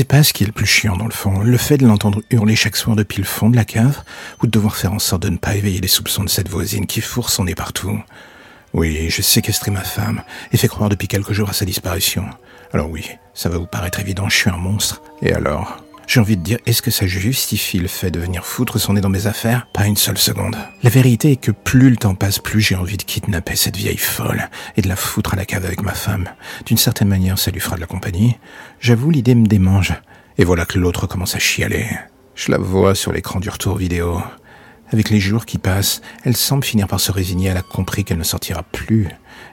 Sais pas ce qui est le plus chiant dans le fond, le fait de l'entendre hurler chaque soir depuis le fond de la cave, ou de devoir faire en sorte de ne pas éveiller les soupçons de cette voisine qui fourre son nez partout. Oui, j'ai séquestré ma femme et fait croire depuis quelques jours à sa disparition. Alors oui, ça va vous paraître évident, je suis un monstre. Et alors? J'ai envie de dire, est-ce que ça justifie le fait de venir foutre son nez dans mes affaires? Pas une seule seconde. La vérité est que plus le temps passe, plus j'ai envie de kidnapper cette vieille folle et de la foutre à la cave avec ma femme. D'une certaine manière, ça lui fera de la compagnie. J'avoue, l'idée me démange. Et voilà que l'autre commence à chialer. Je la vois sur l'écran du retour vidéo. Avec les jours qui passent, elle semble finir par se résigner. Elle a compris qu'elle ne sortira plus.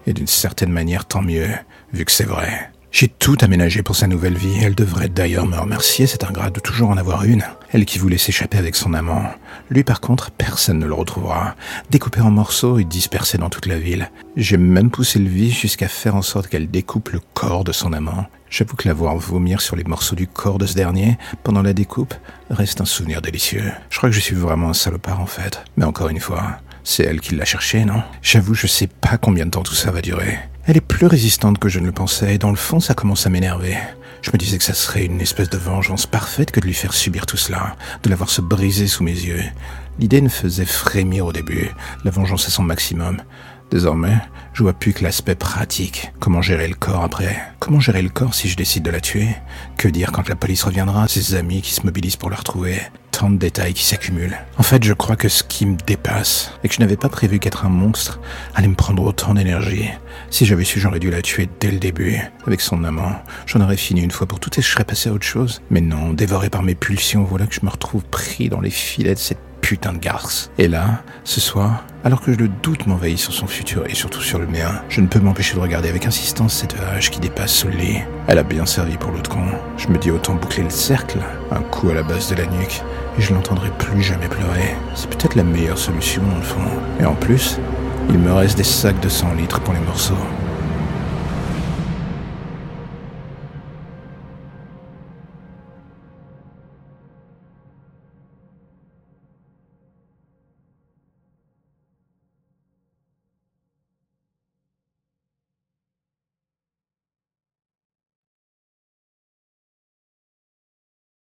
Et d'une certaine manière, tant mieux, vu que c'est vrai. J'ai tout aménagé pour sa nouvelle vie. Elle devrait d'ailleurs me remercier, c'est ingrat de toujours en avoir une. Elle qui voulait s'échapper avec son amant. Lui par contre, personne ne le retrouvera. Découpé en morceaux et dispersé dans toute la ville. J'ai même poussé le vice jusqu'à faire en sorte qu'elle découpe le corps de son amant. J'avoue que la voir vomir sur les morceaux du corps de ce dernier pendant la découpe reste un souvenir délicieux. Je crois que je suis vraiment un salopard en fait. Mais encore une fois, c'est elle qui l'a cherché, non? J'avoue, je sais pas combien de temps tout ça va durer. Elle est plus résistante que je ne le pensais, et dans le fond, ça commence à m'énerver. Je me disais que ça serait une espèce de vengeance parfaite que de lui faire subir tout cela, de l'avoir se briser sous mes yeux. L'idée me faisait frémir au début, la vengeance à son maximum. Désormais, je vois plus que l'aspect pratique. Comment gérer le corps après? Comment gérer le corps si je décide de la tuer? Que dire quand la police reviendra? Ses amis qui se mobilisent pour la retrouver? Tant de détails qui s'accumulent. En fait, je crois que ce qui me dépasse, et que je n'avais pas prévu qu'être un monstre allait me prendre autant d'énergie. Si j'avais su, j'aurais dû la tuer dès le début. Avec son amant, j'en aurais fini une fois pour toutes et je serais passé à autre chose. Mais non, dévoré par mes pulsions, voilà que je me retrouve pris dans les filets de cette putain de garce. Et là, ce soir, alors que le doute m'envahit sur son futur et surtout sur le mien, je ne peux m'empêcher de regarder avec insistance cette hache qui dépasse le lit. Elle a bien servi pour l'autre con. Je me dis autant boucler le cercle, un coup à la base de la nuque, et je l'entendrai plus jamais pleurer. C'est peut-être la meilleure solution dans le fond. Et en plus, il me reste des sacs de 100 litres pour les morceaux.